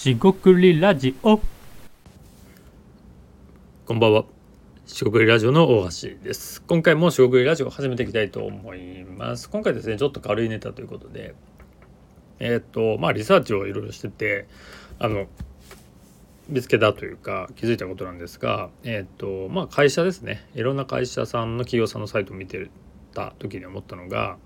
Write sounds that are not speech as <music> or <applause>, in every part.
しごくりラジオこんばんは。しごくりラジオの大橋です。今回もしごくりラジオ始めていきたいと思います。今回ですね、ちょっと軽いネタということで、えーっと、まあ、リサーチをいろいろしてて、あの、見つけたというか気づいたことなんですが、えーっと、まあ、会社ですね。いろんな会社さんの企業さんのサイトを見てた時に思ったのが、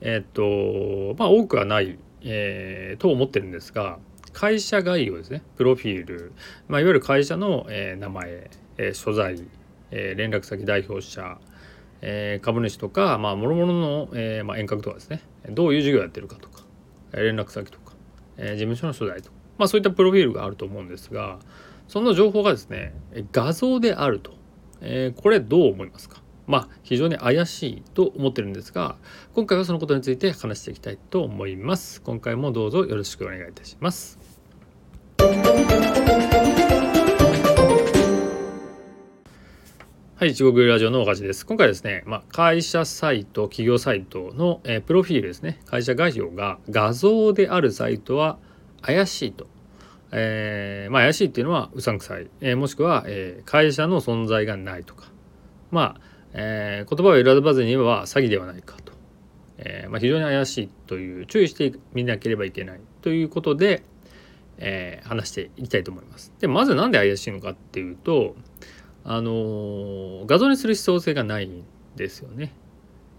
えーっと、まあ、多くはない、えーと思ってるんですが、会社概要ですね。プロフィール、まあ、いわゆる会社の、えー名前、えー所在、えー連絡先代表者、えー株主とかまあ諸々の、えーまあ、遠隔とかですね。どういう事業をやってるかとか連絡先とか、えー事務所の所在とか、まあ、そういったプロフィールがあると思うんですがその情報がですね画像であると、えーこれどう思いますか？まあ非常に怪しいと思ってるんですが今回はそのことについて話していきたいと思います。今回もどうぞよろしくお願いいたします。はい、中国ラジオのおかじです。今回ですね、まあ、会社サイト、企業サイトの、えープロフィールですね、会社概要が画像であるサイトは怪しいと。えーまあ、怪しいっていうのはうさんくさい、えーもしくは、え会社の存在がないとか、まあ、え言葉を選ばずに言えば詐欺ではないかと。えまあ、非常に怪しいという注意してみなければいけないということで、えー話していきたいと思います。でまずなんで怪しいのかっていうとあのー画像にする必要性がないんですよね。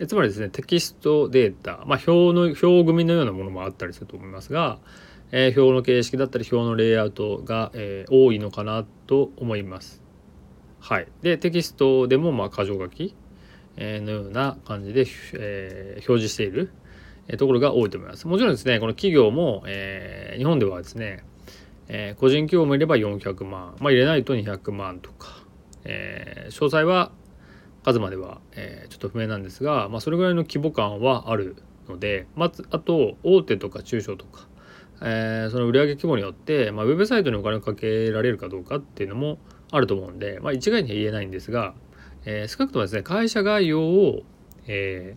つまりですねテキストデータ、まあ、表の表組のようなものもあったりすると思いますが、えー表の形式だったり表のレイアウトが、えー多いのかなと思います。はい、でテキストでもまあ箇条書き、のような感じで、えー表示しているところが多いと思います。もちろんですねこの企業も、えー日本ではですね、えー個人企業もいれば400万、まあ、入れないと200万とか、えー詳細は数までは、えちょっと不明なんですが、まあ、それぐらいの規模感はあるのでまずあと大手とか中小とか、えその売上規模によって、まあ、ウェブサイトにお金をかけられるかどうかっていうのもあると思うんで、まあ、一概には言えないんですが、え少なくともですね会社概要を、え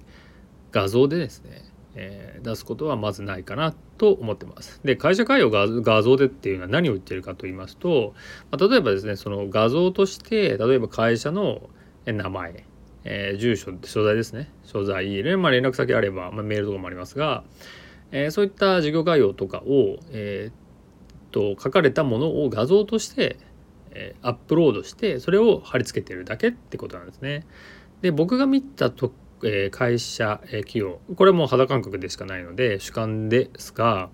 画像でですね、えー出すことはまずないかなと思ってます。で会社概要が画像でっていうのは何を言ってるかと言いますと、まあ、例えばですねその画像として例えば会社の名前、えー住所所在ですね所在、まあ、連絡先あれば、まあ、メールとかもありますが、えーそういった事業概要とかを、えーと書かれたものを画像として、えアップロードしてそれを貼り付けてるだけってことなんですね。で僕が見たと、えー会社、えー企業これも肌感覚でしかないので主観ですが、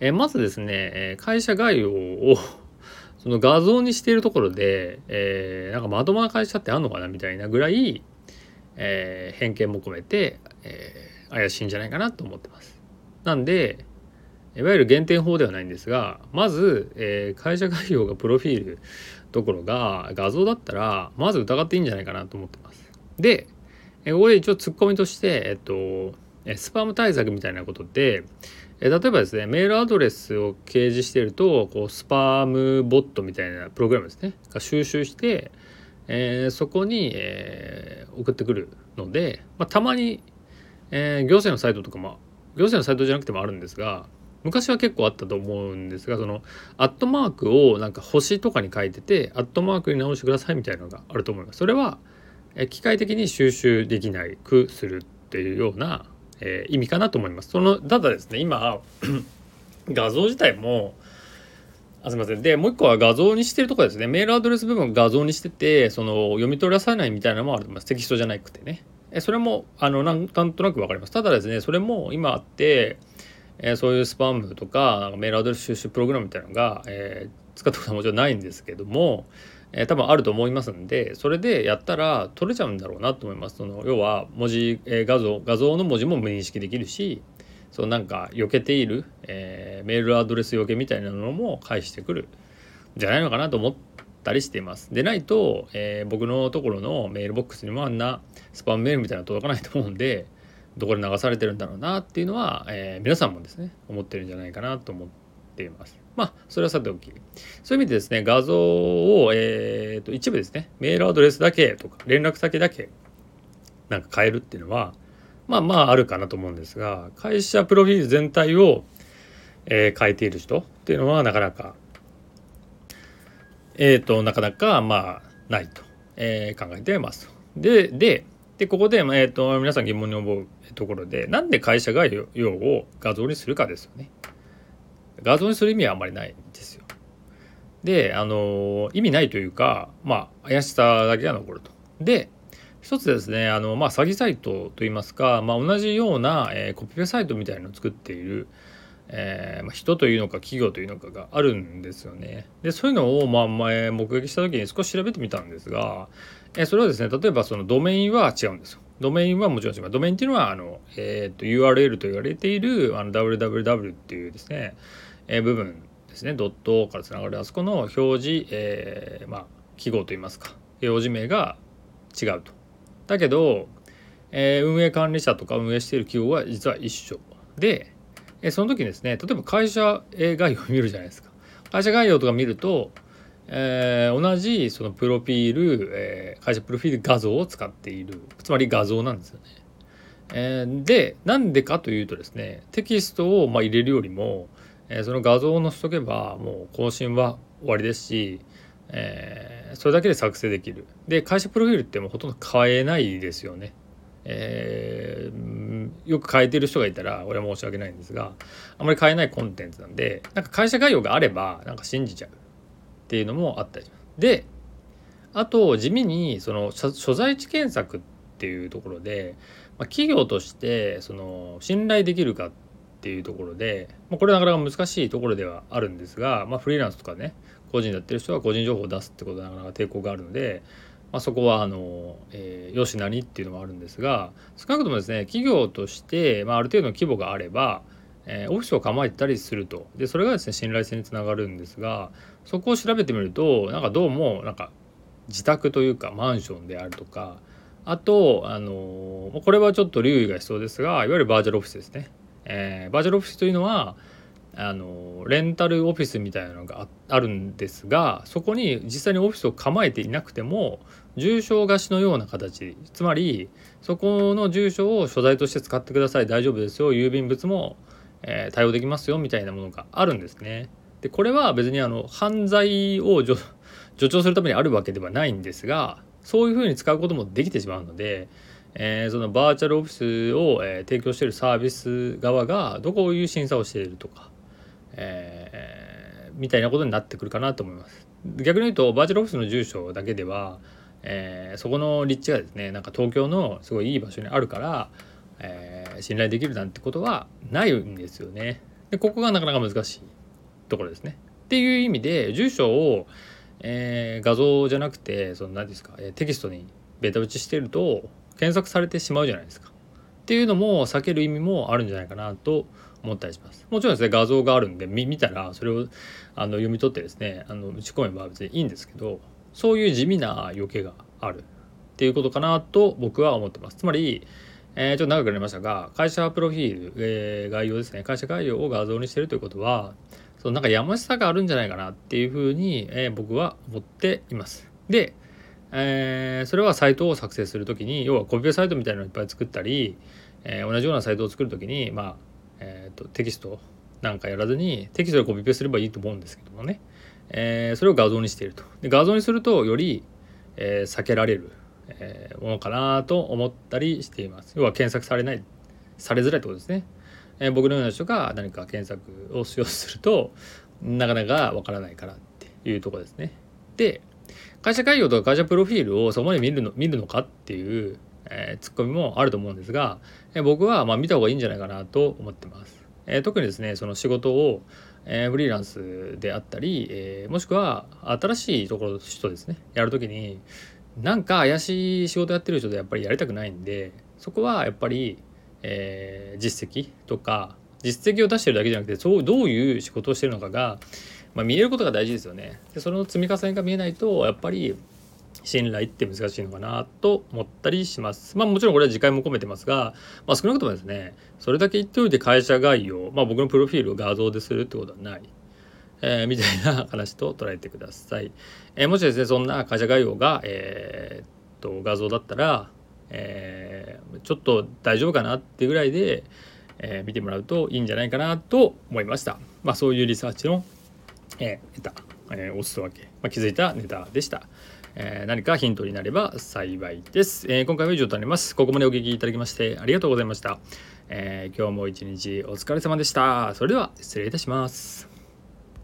えーまずですね、え会社概要を <laughs> その画像にしているところで、えなんかまともな会社ってあんのかなみたいなぐらい、え偏見も込めて、え怪しいんじゃないかなと思ってます。なんでいわゆる減点法ではないんですがまず、え会社概要がプロフィールところが画像だったらまず疑っていいんじゃないかなと思ってます。で、えここで一応ツッコミとして、えっと、スパム対策みたいなことで、え例えばですねメールアドレスを掲示しているとこうスパムボットみたいなプログラムですねが収集して、えーそこに、えー送ってくるので、まあ、たまに、えー行政のサイトとかも行政のサイトじゃなくてもあるんですが昔は結構あったと思うんですがそのアットマークをなんか星とかに書いててアットマークに直してくださいみたいなのがあると思います。それは機械的に収集できないくするっていうような、えー意味かなと思います。そのただですね今 <coughs> 画像自体もあすみません。でもう一個は画像にしてるとこですね。メールアドレス部分を画像にしててその読み取らさないみたいなのもあると思います。テキストじゃなくてね。それもあのなんとなく分かります。ただですねそれも今あって、えそういうスパムとかかメールアドレス収集プログラムみたいなのが、えー使ったことはもちろんないんですけども、えー多分あると思いますんでそれでやったら取れちゃうんだろうなと思いますその要は文字、えー画像画像の文字も無認識できるしそうなんか避けている、えーメールアドレス避けみたいなのも返してくるんじゃないのかなと思ったりしています。でないと、え僕のところのメールボックスにもあんなスパムメールみたいなの届かないと思うんでどこで流されてるんだろうなっていうのは、え皆さんもですね思ってるんじゃないかなと思ってています。まあそれはさておきそういう意味でですね画像を、えーと一部ですねメールアドレスだけとか連絡先だけなんか変えるっていうのはまあまああるかなと思うんですが会社プロフィール全体を、えー変えている人っていうのはなかなかえっ、ー、となかなかまあないと、えー、考えていますでででここで、えーと、皆さん疑問に思うところでなんで会社概要を画像にするかですよね。画像にする意味はあんまりないんですよ。であの意味ないというかまあ怪しさだけが残ると。で一つですねあの、まあ、詐欺サイトといいますか、まあ、同じような、えー、コピペサイトみたいなのを作っている、えーまあ、人というのか企業というのかがあるんですよね。でそういうのを、まあ、前目撃した時に少し調べてみたんですが、えそれはですね例えばそのドメインは違うんですよ。ドメインはもちろん違う。ドメインっていうのはあの、えーと、URL と言われているあの www っていうですね、えー、部分ですねドットからつながるあそこの表示、えー、まあ、記号といいますか表示名が違うと。だけど、えー、運営管理者とか運営している企業は実は一緒で、えその時にですね例えば会社概要を見るじゃないですか。会社概要とか見るとえー、同じそのプロフィール、えー、会社プロフィール画像を使っているつまり画像なんですよね。えー、でなんでかというとですねテキストをまあ入れるよりも、えー、その画像を載せとけばもう更新は終わりですし、えー、それだけで作成できる。で会社プロフィールってもうほとんど変えないですよね。えー、よく変えてる人がいたら俺は申し訳ないんですがあまり変えないコンテンツなんでなんか会社概要があればなんか信じちゃうっていうのもあったりします。であと地味にその所在地検索っていうところで、まあ、企業としてその信頼できるかっていうところで、まあ、これなかなか難しいところではあるんですが、まあ、フリーランスとかね個人でやってる人は個人情報を出すってことはなかなか抵抗があるので、まあ、そこはあの、えー、よしなにっていうのもあるんですが少なくともですね企業として、まあ、ある程度の規模があればえー、オフィスを構えてたりすると。でそれがですね信頼性につながるんですがそこを調べてみるとなんかどうもなんか自宅というかマンションであるとかあとあのこれはちょっと留意が必要ですがいわゆるバーチャルオフィスですね、えー、バーチャルオフィスというのはあのレンタルオフィスみたいなのがあるんですがそこに実際にオフィスを構えていなくても住所貸しのような形つまりそこの住所を所在として使ってください大丈夫ですよ郵便物もえー、対応できますよみたいなものがあるんですね。でこれは別にあの犯罪を <laughs> 助長するためにあるわけではないんですがそういうふうに使うこともできてしまうので、えー、そのバーチャルオフィスを、えー、提供しているサービス側がどこういう審査をしているとか、えー、みたいなことになってくるかなと思います。逆に言うとバーチャルオフィスの住所だけでは、えー、そこの立地がですねなんか東京のすごいいい場所にあるからえー、信頼できるなんてことはないんですよね。でここがなかなか難しいところですね。っていう意味で住所を、えー、画像じゃなくてその何ですかテキストにベタ打ちしてると検索されてしまうじゃないですか。っていうのも避ける意味もあるんじゃないかなと思ったりします。もちろんですね画像があるんで見たらそれをあの読み取ってですねあの打ち込めば別にいいんですけどそういう地味な余計があるっていうことかなと僕は思ってます。つまりえー、ちょっと長くなりましたが会社プロフィール、えー、概要ですね会社概要を画像にしてるということはそのなんかやましさがあるんじゃないかなっていうふうに、えー、僕は思っています。で、えー、それはサイトを作成する時に要はコピペサイトみたいなのをいっぱい作ったり、えー、同じようなサイトを作る時にまあ、えーと、テキストなんかやらずにテキストでコピペすればいいと思うんですけどもね、えー、それを画像にしていると。で画像にするとより、えー、避けられるえ、ものかなと思ったりしています。要は検索されないされづらいってことですね。えー、僕のような人が何か検索をしようとするとなかなかわからないからっていうとこですね。で会社概要とか会社プロフィールをそこまで見るの見るのかっていう、えー、ツッコミもあると思うんですが、えー、僕はまあ見た方がいいんじゃないかなと思ってます。え、特にですねその仕事を、え、フリーランスであったり、え、もしくは新しいところの人ですねやるときになんか怪しい仕事やってる人でやっぱりやりたくないんでそこはやっぱり、えー、実績とか実績を出してるだけじゃなくてそうどういう仕事をしてるのかが、まあ、見えることが大事ですよね。でその積み重ねが見えないとやっぱり信頼って難しいのかなと思ったりします。まあもちろんこれは次回も込めてますが、まあ、少なくともですねそれだけ言っておいて会社概要、まあ、僕のプロフィールを画像でするってことはない。えー、みたいな話と捉えてください。<laughs> えー、もしですねそんな会社概要が、えー、っと画像だったら、えー、ちょっと大丈夫かなってぐらいで、えー、見てもらうといいんじゃないかなと思いました。まあ、そういうリサーチのえー、ネタ、えー、おすそ分け、まあ、気づいたネタでした。えー、何かヒントになれば幸いです、えー、今回は以上となります。ここまでお聞きいただきましてありがとうございました。えー、今日も一日お疲れ様でした。それでは失礼いたします。